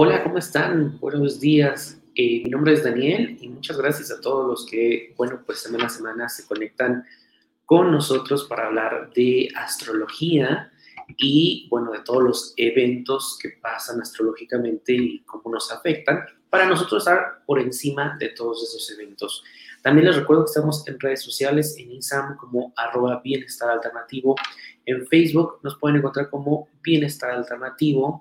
Hola, ¿cómo están? Buenos días. Eh, mi nombre es Daniel y muchas gracias a todos los que, bueno, pues semana a semana se conectan con nosotros para hablar de astrología y, bueno, de todos los eventos que pasan astrológicamente y cómo nos afectan, para nosotros estar por encima de todos esos eventos. También les recuerdo que estamos en redes sociales, en Instagram como arroba bienestar alternativo, en Facebook nos pueden encontrar como bienestar alternativo,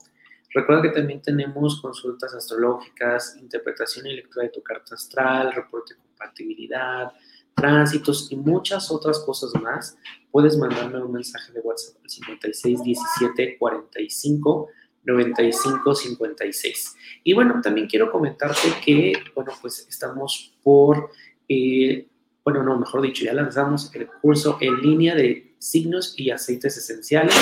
Recuerda que también tenemos consultas astrológicas, interpretación y lectura de tu carta astral, reporte de compatibilidad, tránsitos y muchas otras cosas más. Puedes mandarme un mensaje de WhatsApp al 56 17 45 95 56. Y bueno, también quiero comentarte que, bueno, pues estamos por, eh, bueno, no, mejor dicho, ya lanzamos el curso en línea de signos y aceites esenciales.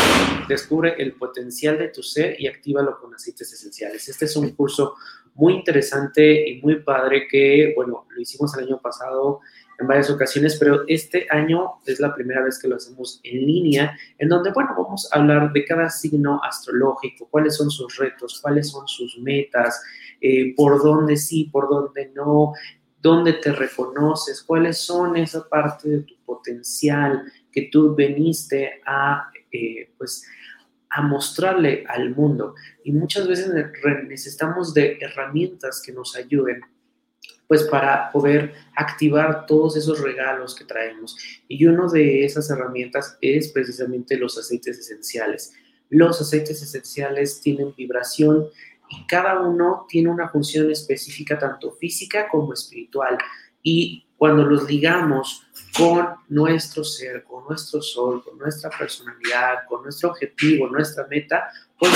Descubre el potencial de tu ser y actívalo con aceites esenciales. Este es un curso muy interesante y muy padre que, bueno, lo hicimos el año pasado en varias ocasiones, pero este año es la primera vez que lo hacemos en línea, en donde, bueno, vamos a hablar de cada signo astrológico, cuáles son sus retos, cuáles son sus metas, eh, por dónde sí, por dónde no, dónde te reconoces, cuáles son esa parte de tu potencial, que tú veniste a, eh, pues, a mostrarle al mundo. Y muchas veces necesitamos de herramientas que nos ayuden pues para poder activar todos esos regalos que traemos. Y una de esas herramientas es precisamente los aceites esenciales. Los aceites esenciales tienen vibración cada uno tiene una función específica, tanto física como espiritual. Y cuando los ligamos con nuestro ser, con nuestro sol, con nuestra personalidad, con nuestro objetivo, nuestra meta, pues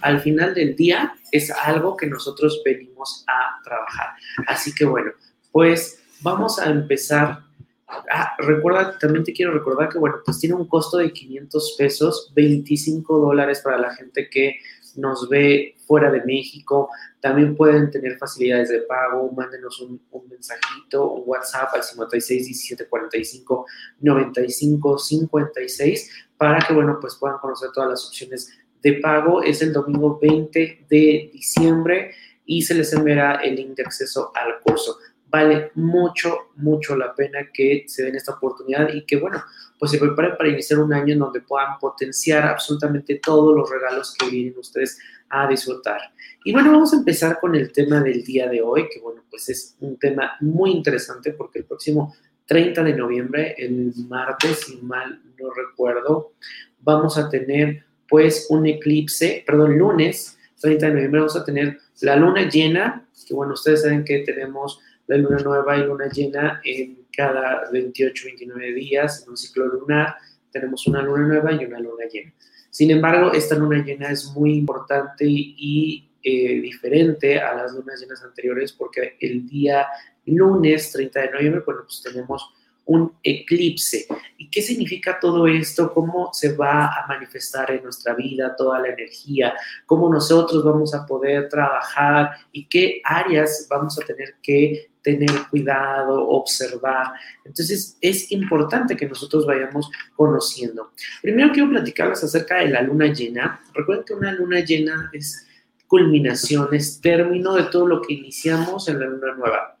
al final del día es algo que nosotros venimos a trabajar. Así que bueno, pues vamos a empezar. Ah, recuerda, también te quiero recordar que, bueno, pues tiene un costo de 500 pesos, 25 dólares para la gente que nos ve fuera de México, también pueden tener facilidades de pago, mándenos un, mensajito, un WhatsApp al 56 17 45 95 56 para que, bueno, pues puedan conocer todas las opciones de pago. Es el domingo 20 de diciembre y se les enviará el link de acceso al curso. Vale mucho, mucho la pena que se den esta oportunidad y que, bueno, pues se preparen para iniciar un año en donde puedan potenciar absolutamente todos los regalos que vienen ustedes a disfrutar. Y bueno, vamos a empezar con el tema del día de hoy, que bueno, pues es un tema muy interesante porque el próximo 30 de noviembre, el martes, si mal no recuerdo, vamos a tener pues un eclipse, perdón, lunes 30 de noviembre vamos a tener la luna llena, que bueno, ustedes saben que tenemos la luna nueva y luna llena en cada 28, 29 días en un ciclo lunar, tenemos una luna nueva y una luna llena. Sin embargo, esta luna llena es muy importante y, eh, diferente a las lunas llenas anteriores porque el día lunes 30 de noviembre, bueno, pues tenemos un eclipse. ¿Y qué significa todo esto? ¿Cómo se va a manifestar en nuestra vida toda la energía? ¿Cómo nosotros vamos a poder trabajar? ¿Y qué áreas vamos a tener que tener cuidado, observar? Entonces es importante que nosotros vayamos conociendo. Primero quiero platicarles acerca de la luna llena. Recuerden que una luna llena es culminación, es término de todo lo que iniciamos en la luna nueva.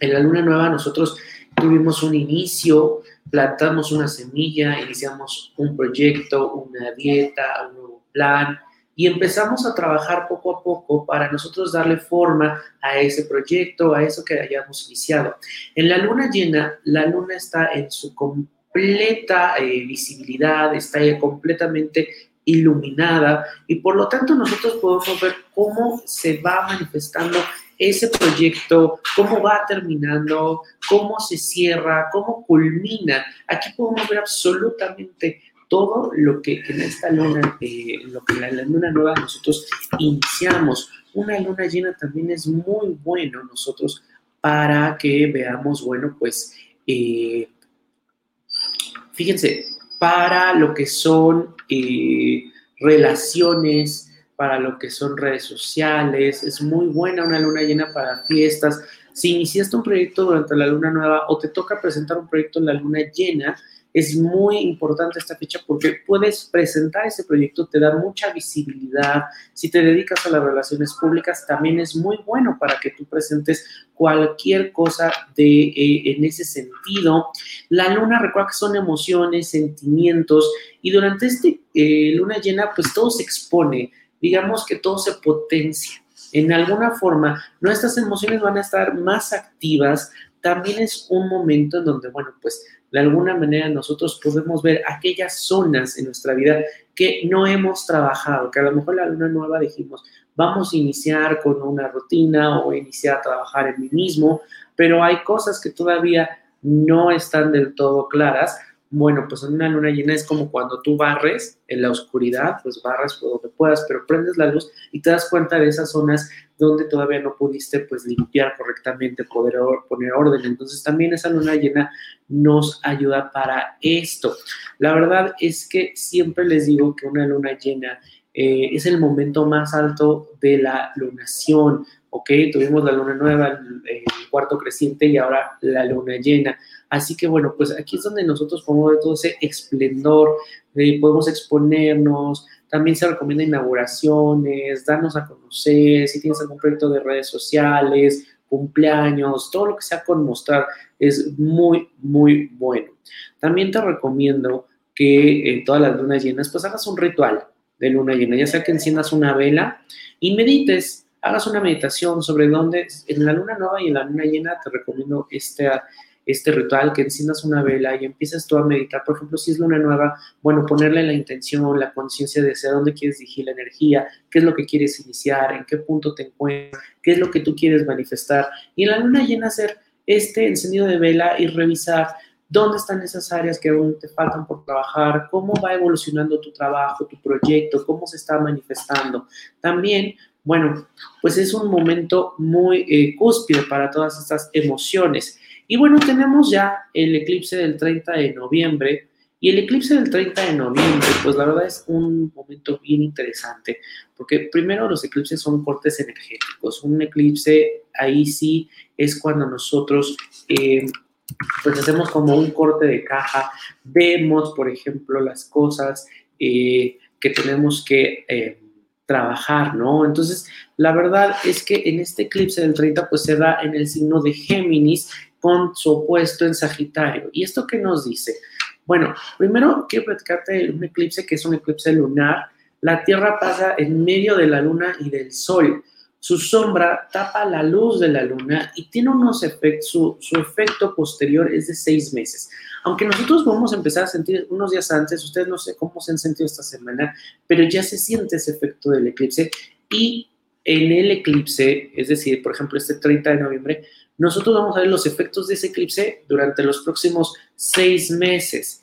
En la luna nueva nosotros tuvimos un inicio, plantamos una semilla, iniciamos un proyecto, una dieta, un nuevo plan y empezamos a trabajar poco a poco para nosotros darle forma a ese proyecto, a eso que hayamos iniciado. En la luna llena, la luna está en su completa eh, visibilidad, está completamente iluminada y por lo tanto nosotros podemos ver cómo se va manifestando ese proyecto, cómo va terminando, cómo se cierra, cómo culmina. Aquí podemos ver absolutamente todo lo que en esta luna, eh, lo que en la luna nueva nosotros iniciamos. Una luna llena también es muy bueno nosotros para que veamos, bueno, pues, eh, fíjense, para lo que son eh, relaciones, para lo que son redes sociales, es muy buena una luna llena para fiestas. Si iniciaste un proyecto durante la luna nueva o te toca presentar un proyecto en la luna llena, es muy importante esta fecha porque puedes presentar ese proyecto, te da mucha visibilidad. Si te dedicas a las relaciones públicas, también es muy bueno para que tú presentes cualquier cosa de, eh, en ese sentido. La luna, recuerda que son emociones, sentimientos, y durante este eh, luna llena, pues todo se expone, digamos que todo se potencia. En alguna forma, nuestras emociones van a estar más activas. También es un momento en donde, bueno, pues de alguna manera nosotros podemos ver aquellas zonas en nuestra vida que no hemos trabajado, que a lo mejor la luna nueva dijimos, vamos a iniciar con una rutina o iniciar a trabajar en mí mismo, pero hay cosas que todavía no están del todo claras bueno, pues en una luna llena es como cuando tú barres en la oscuridad, pues barres por donde puedas, pero prendes la luz y te das cuenta de esas zonas donde todavía no pudiste pues limpiar correctamente, poder poner orden. Entonces también esa luna llena nos ayuda para esto. La verdad es que siempre les digo que una luna llena eh, es el momento más alto de la lunación, ¿ok? Tuvimos la luna nueva, el, cuarto creciente y ahora la luna llena. Así que bueno, pues aquí es donde nosotros podemos ver todo ese esplendor, eh, podemos exponernos, también se recomienda inauguraciones, darnos a conocer, si tienes algún proyecto de redes sociales, cumpleaños, todo lo que sea con mostrar es muy, muy bueno. También te recomiendo que en todas las lunas llenas, pues hagas un ritual de luna llena, ya sea que enciendas una vela y medites hagas una meditación sobre dónde, en la luna nueva y en la luna llena te recomiendo este, este ritual, que enciendas una vela y empieces tú a meditar. Por ejemplo, si es luna nueva, bueno, ponerle la intención, la conciencia de hacia dónde quieres dirigir la energía, qué es lo que quieres iniciar, en qué punto te encuentras, qué es lo que tú quieres manifestar. Y en la luna llena hacer este encendido de vela y revisar dónde están esas áreas que aún te faltan por trabajar, cómo va evolucionando tu trabajo, tu proyecto, cómo se está manifestando. También bueno, pues es un momento muy eh, cúspide para todas estas emociones. Y bueno, tenemos ya el eclipse del 30 de noviembre. Y el eclipse del 30 de noviembre, pues la verdad es un momento bien interesante, porque primero los eclipses son cortes energéticos. Un eclipse ahí sí es cuando nosotros eh, pues hacemos como un corte de caja, vemos, por ejemplo, las cosas eh, que tenemos que trabajar, ¿no? Entonces, la verdad es que en este eclipse del 30, pues se da en el signo de Géminis con su opuesto en Sagitario. ¿Y esto qué nos dice? Bueno, primero quiero platicarte de un eclipse que es un eclipse lunar. La Tierra pasa en medio de la Luna y del Sol. Su sombra tapa la luz de la Luna y tiene unos efectos, su, su efecto posterior es de seis meses. Aunque nosotros vamos a empezar a sentir unos días antes, ustedes no sé cómo se han sentido esta semana, pero ya se siente ese efecto del eclipse y en el eclipse, es decir, por ejemplo, este 30 de noviembre, nosotros vamos a ver los efectos de ese eclipse durante los próximos seis meses.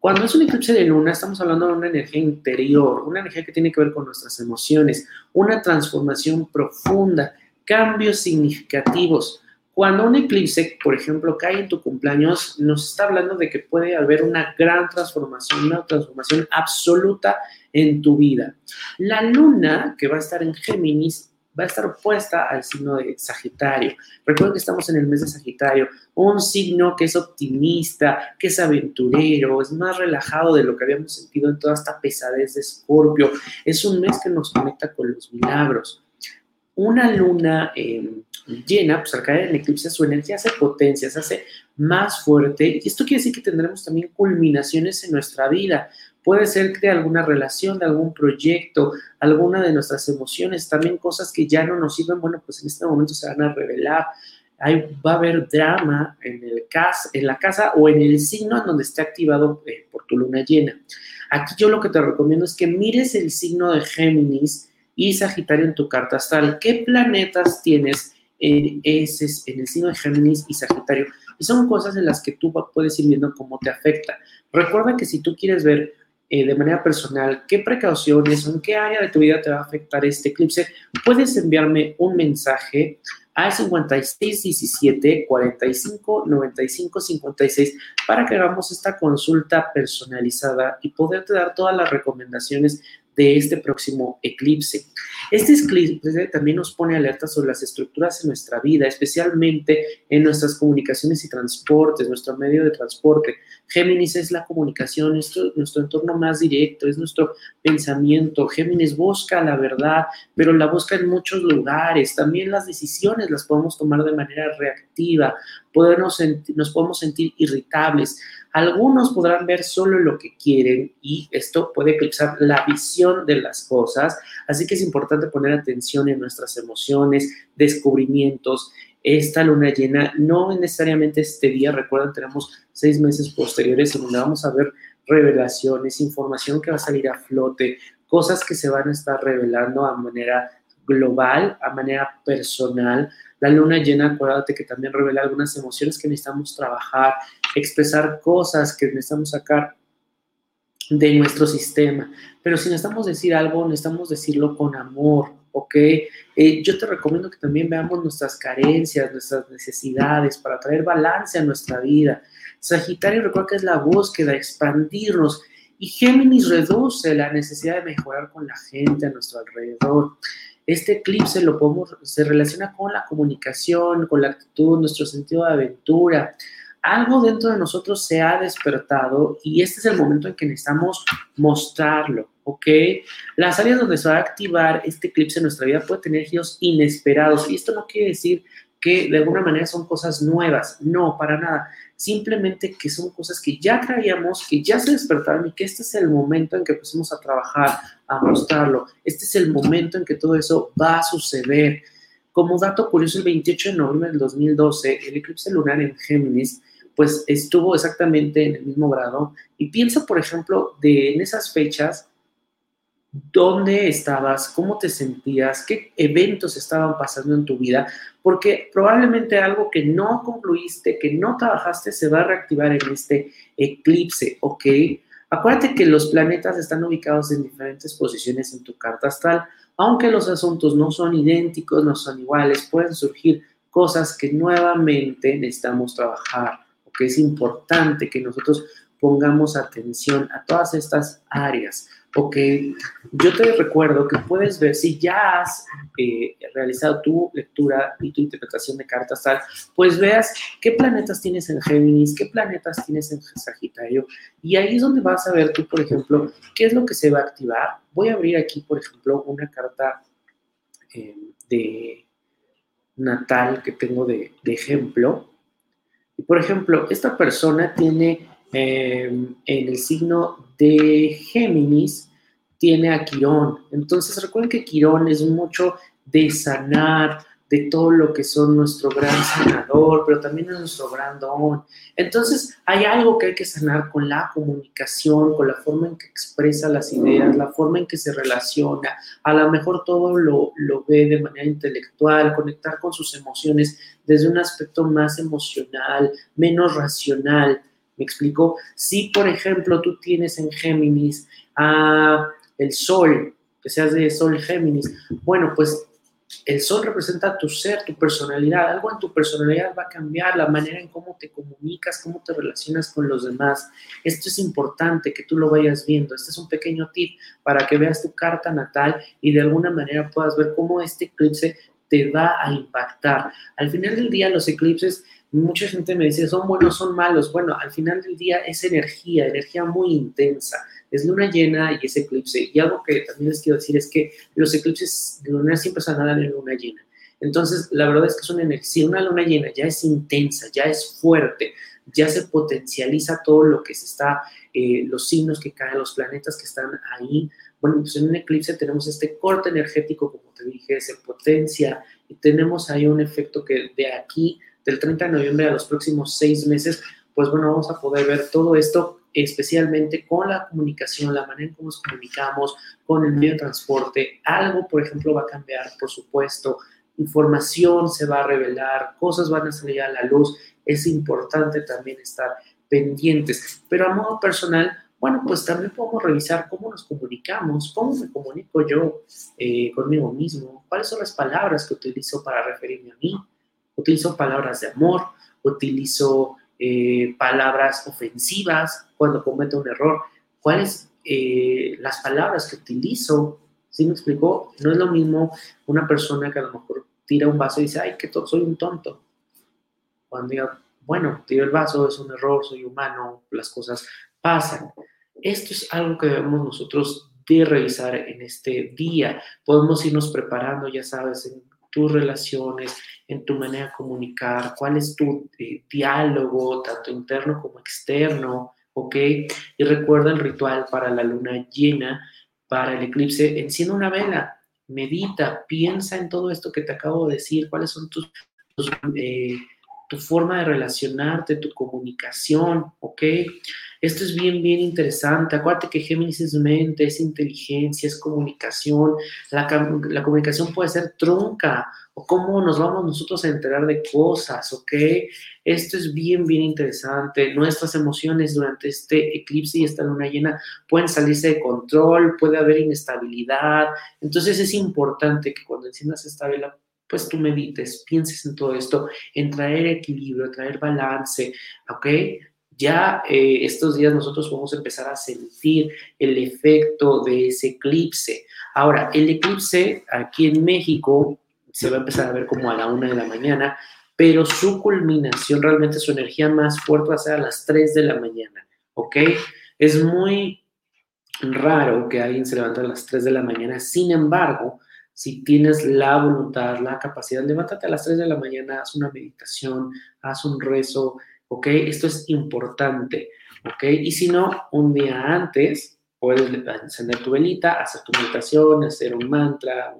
Cuando es un eclipse de luna, estamos hablando de una energía interior, una energía que tiene que ver con nuestras emociones, una transformación profunda, cambios significativos. Cuando un eclipse, por ejemplo, cae en tu cumpleaños, nos está hablando de que puede haber una gran transformación, una transformación absoluta en tu vida. La luna, que va a estar en Géminis, va a estar opuesta al signo de Sagitario. Recuerden que estamos en el mes de Sagitario, un signo que es optimista, que es aventurero, es más relajado de lo que habíamos sentido en toda esta pesadez de Escorpio. Es un mes que nos conecta con los milagros. Una luna eh, llena, pues al caer en eclipse, su energía se potencia, se hace más fuerte. Y esto quiere decir que tendremos también culminaciones en nuestra vida. Puede ser de alguna relación, de algún proyecto, alguna de nuestras emociones, también cosas que ya no nos sirven, bueno, pues en este momento se van a revelar. Ahí va a haber drama en, el cas en la casa o en el signo en donde esté activado eh, por tu luna llena. Aquí yo lo que te recomiendo es que mires el signo de Géminis y Sagitario en tu carta astral. ¿Qué planetas tienes en, ese, en el signo de Géminis y Sagitario. Y son cosas en las que tú puedes ir viendo cómo te afecta. Recuerda que si tú quieres ver eh, de manera personal qué precauciones en qué área de tu vida te va a afectar este eclipse, puedes enviarme un mensaje al 5617 45 95 56 para que hagamos esta consulta personalizada y poderte dar todas las recomendaciones de este próximo eclipse. Este eclipse también nos pone alerta sobre las estructuras en nuestra vida, especialmente en nuestras comunicaciones y transportes, nuestro medio de transporte. Géminis es la comunicación, nuestro, nuestro entorno más directo, es nuestro pensamiento. Géminis busca la verdad, pero la busca en muchos lugares. También las decisiones las podemos tomar de manera reactiva, podemos nos podemos sentir irritables. Algunos podrán ver solo lo que quieren y esto puede eclipsar la visión de las cosas, así que es importante poner atención en nuestras emociones, descubrimientos. Esta luna llena no necesariamente este día, recuerden, tenemos seis meses posteriores en donde vamos a ver revelaciones, información que va a salir a flote, cosas que se van a estar revelando a manera global, a manera personal, la luna llena, acuérdate que también revela algunas emociones que necesitamos trabajar, expresar cosas que necesitamos sacar de nuestro sistema. Pero si necesitamos decir algo, necesitamos decirlo con amor, ¿ok? Eh, yo te recomiendo que también veamos nuestras carencias, nuestras necesidades para traer balance a nuestra vida. Sagitario recuerda que es la búsqueda, expandirnos. Y Géminis reduce la necesidad de mejorar con la gente a nuestro alrededor. Este eclipse lo podemos, se relaciona con la comunicación, con la actitud, nuestro sentido de aventura. Algo dentro de nosotros se ha despertado y este es el momento en que necesitamos mostrarlo, ¿ok? Las áreas donde se va a activar este eclipse en nuestra vida puede tener giros inesperados y esto no quiere decir que de alguna manera son cosas nuevas, no, para nada simplemente que son cosas que ya traíamos, que ya se despertaron y que este es el momento en que empecemos a trabajar, a mostrarlo. Este es el momento en que todo eso va a suceder. Como dato curioso, el 28 de noviembre del 2012, el eclipse lunar en Géminis, pues estuvo exactamente en el mismo grado. Y piensa, por ejemplo, de en esas fechas, dónde estabas, cómo te sentías, qué eventos estaban pasando en tu vida, porque probablemente algo que no concluiste, que no trabajaste, se va a reactivar en este eclipse, ¿ok? Acuérdate que los planetas están ubicados en diferentes posiciones en tu carta astral, aunque los asuntos no son idénticos, no son iguales, pueden surgir cosas que nuevamente necesitamos trabajar, ¿ok? Es importante que nosotros pongamos atención a todas estas áreas Ok, yo te recuerdo que puedes ver, si ya has eh, realizado tu lectura y tu interpretación de cartas tal, pues veas qué planetas tienes en Géminis, qué planetas tienes en Sagitario, y ahí es donde vas a ver tú, por ejemplo, qué es lo que se va a activar. Voy a abrir aquí, por ejemplo, una carta eh, de natal que tengo de, ejemplo. Por ejemplo, esta persona tiene eh, en el signo de Géminis tiene a Quirón. Entonces recuerden que Quirón es mucho de sanar, de todo lo que son nuestro gran sanador, pero también es nuestro gran don. Entonces hay algo que hay que sanar con la comunicación, con la forma en que expresa las ideas, la forma en que se relaciona. A lo mejor todo lo, lo ve de manera intelectual, conectar con sus emociones desde un aspecto más emocional, menos racional. ¿Me explico? Si, por ejemplo, tú tienes en Géminis a el Sol, que seas de Sol Géminis, bueno, pues el Sol representa tu ser, tu personalidad. Algo en tu personalidad va a cambiar, la manera en cómo te comunicas, cómo te relacionas con los demás. Esto es importante que tú lo vayas viendo. Este es un pequeño tip para que veas tu carta natal y de alguna manera puedas ver cómo este eclipse te va a impactar. Al final del día, los eclipses mucha gente me dice, son buenos, son malos. Bueno, al final del día es energía, energía muy intensa. Es luna llena y es eclipse. Y algo que también les quiero decir es que los eclipses de luna siempre se dan en luna llena. Entonces, la verdad es que es una energía, una luna llena ya es intensa, ya es fuerte, ya se potencializa todo lo que se está, eh, los signos que caen, los planetas que están ahí. Bueno, pues en un eclipse tenemos este corte energético, como te dije, se potencia y tenemos ahí un efecto que de aquí del 30 de noviembre a los próximos seis meses, pues bueno, vamos a poder ver todo esto especialmente con la comunicación, la manera en cómo nos comunicamos, con el medio de transporte. Algo, por ejemplo, va a cambiar, por supuesto. Información se va a revelar, cosas van a salir a la luz. Es importante también estar pendientes. Pero a modo personal, bueno, pues también podemos revisar cómo nos comunicamos, cómo me comunico yo eh, conmigo mismo, cuáles son las palabras que utilizo para referirme a mí, utilizo palabras de amor, utilizo eh, palabras ofensivas cuando cometo un error, cuáles eh, las palabras que utilizo. ¿Sí me explicó? No es lo mismo una persona que a lo mejor tira un vaso y dice, ay, que soy un tonto. Cuando diga, bueno, tiro el vaso, es un error, soy humano, las cosas pasan. Esto es algo que debemos nosotros revisar en este día. Podemos irnos preparando, ya sabes, en tus relaciones, en tu manera de comunicar, cuál es tu eh, diálogo, tanto interno como externo, ¿ok? Y recuerda el ritual para la luna llena, para el eclipse, enciende una vela, medita, piensa en todo esto que te acabo de decir, cuáles son tus, eh, tu forma de relacionarte, tu comunicación, ¿ok? Esto es bien, bien interesante. Acuérdate que Géminis es mente, es inteligencia, es comunicación. La, comunicación puede ser trunca o cómo nos vamos nosotros a enterar de cosas, ¿ok? Esto es bien, bien interesante. Nuestras emociones durante este eclipse y esta luna llena pueden salirse de control, puede haber inestabilidad. Entonces es importante que cuando enciendas esta vela pues tú medites, pienses en todo esto, en traer equilibrio, traer balance, ¿ok? Ya eh, estos días nosotros vamos a empezar a sentir el efecto de ese eclipse. Ahora, el eclipse aquí en México se va a empezar a ver como a la una de la mañana, pero su culminación, realmente su energía más fuerte va a ser a las 3 de la mañana, ¿ok? Es muy raro que alguien se levante a las 3 de la mañana, sin embargo, si tienes la voluntad, la capacidad, levántate a las 3 de la mañana, haz una meditación, haz un rezo, ¿ok? Esto es importante, ¿ok? Y si no, un día antes puedes encender tu velita, hacer tu meditación, hacer un mantra,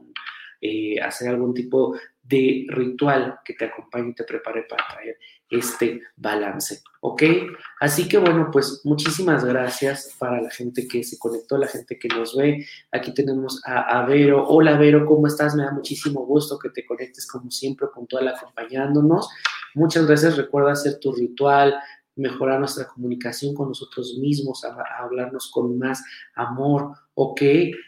eh, hacer algún tipo de ritual que te acompañe y te prepare para traer este balance, ¿ok? Así que bueno, pues muchísimas gracias para la gente que se conectó, la gente que nos ve. Aquí tenemos a, a, Vero. Hola Vero, ¿cómo estás? Me da muchísimo gusto que te conectes como siempre la acompañándonos. Muchas gracias, recuerda hacer tu ritual, mejorar nuestra comunicación con nosotros mismos, a, hablarnos con más amor, ¿ok?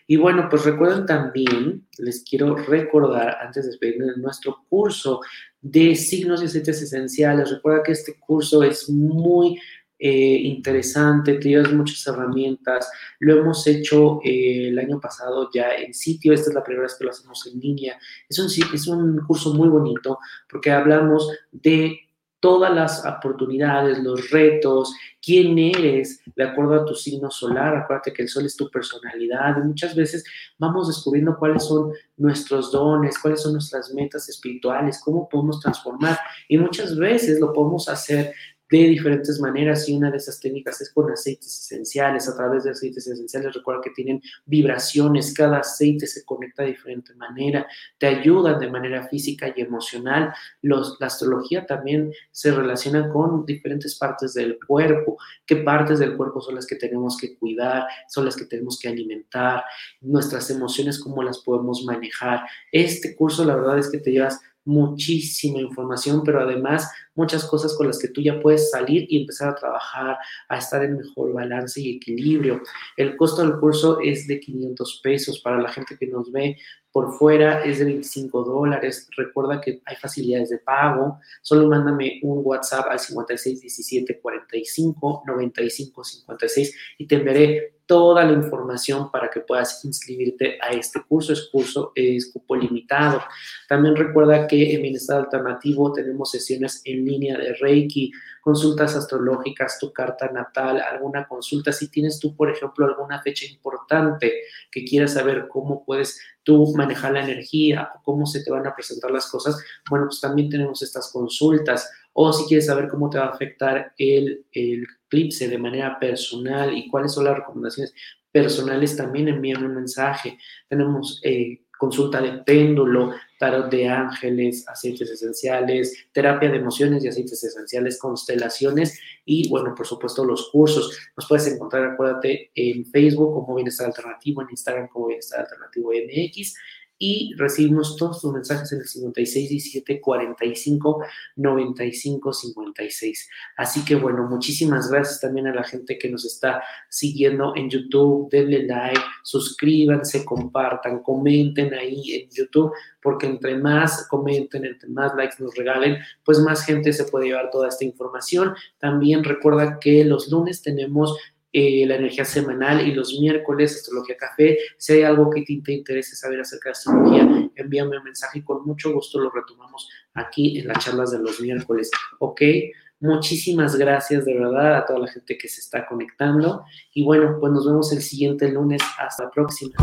Y bueno, pues recuerden también, les quiero recordar antes de despedirme de nuestro curso de signos y aceites esenciales. Recuerda que este curso es muy eh, interesante, te llevas muchas herramientas. Lo hemos hecho eh, el año pasado ya en sitio, esta es la primera vez que lo hacemos en línea. Es un, es un curso muy bonito porque hablamos de todas las oportunidades, los retos, quién eres de acuerdo a tu signo solar. Acuérdate que el sol es tu personalidad. Y muchas veces vamos descubriendo cuáles son nuestros dones, cuáles son nuestras metas espirituales, cómo podemos transformar. Y muchas veces lo podemos hacer de diferentes maneras y una de esas técnicas es con aceites esenciales. A través de aceites esenciales, recuerda que tienen vibraciones, cada aceite se conecta de diferente manera, te ayudan de manera física y emocional. Los, la astrología también se relaciona con diferentes partes del cuerpo. ¿Qué partes del cuerpo son las que tenemos que cuidar? Son las que tenemos que alimentar. Nuestras emociones, cómo las podemos manejar. Este curso, la verdad es que te llevas muchísima información, pero además muchas cosas con las que tú ya puedes salir y empezar a trabajar, a estar en mejor balance y equilibrio. El costo del curso es de 500 pesos para la gente que nos ve por fuera es de 25 dólares. Recuerda que hay facilidades de pago. Solo mándame un WhatsApp al 56 17 45 95 56 y te enviaré toda la información para que puedas inscribirte a este curso. Es curso, es cupo limitado. También recuerda que en Bienestar Alternativo tenemos sesiones en línea de Reiki, consultas astrológicas, tu carta natal, alguna consulta. Si tienes tú, por ejemplo, alguna fecha importante que quieras saber cómo puedes tú manejar la energía o cómo se te van a presentar las cosas, bueno, pues también tenemos estas consultas. O si quieres saber cómo te va a afectar el, eclipse de manera personal y cuáles son las recomendaciones personales, también envíame un mensaje. Tenemos eh, consulta de péndulo, tarot de ángeles, aceites esenciales, terapia de emociones y aceites esenciales, constelaciones y, bueno, por supuesto, los cursos. Nos puedes encontrar, acuérdate, en Facebook como Bienestar Alternativo, en Instagram como Bienestar Alternativo MX y recibimos todos tus mensajes en el 56 17 45 95 56. Así que bueno, muchísimas gracias también a la gente que nos está siguiendo en YouTube. Denle like, suscríbanse, compartan, comenten ahí en YouTube, porque entre más comenten, entre más likes nos regalen, pues más gente se puede llevar toda esta información. También recuerda que los lunes tenemos eh, la energía semanal y los miércoles Astrología Café. Si hay algo que te, te interese saber acerca de astrología, envíame un mensaje y con mucho gusto lo retomamos aquí en las charlas de los miércoles, ¿ok? Muchísimas gracias de verdad a toda la gente que se está conectando y bueno, pues nos vemos el siguiente lunes. Hasta la próxima.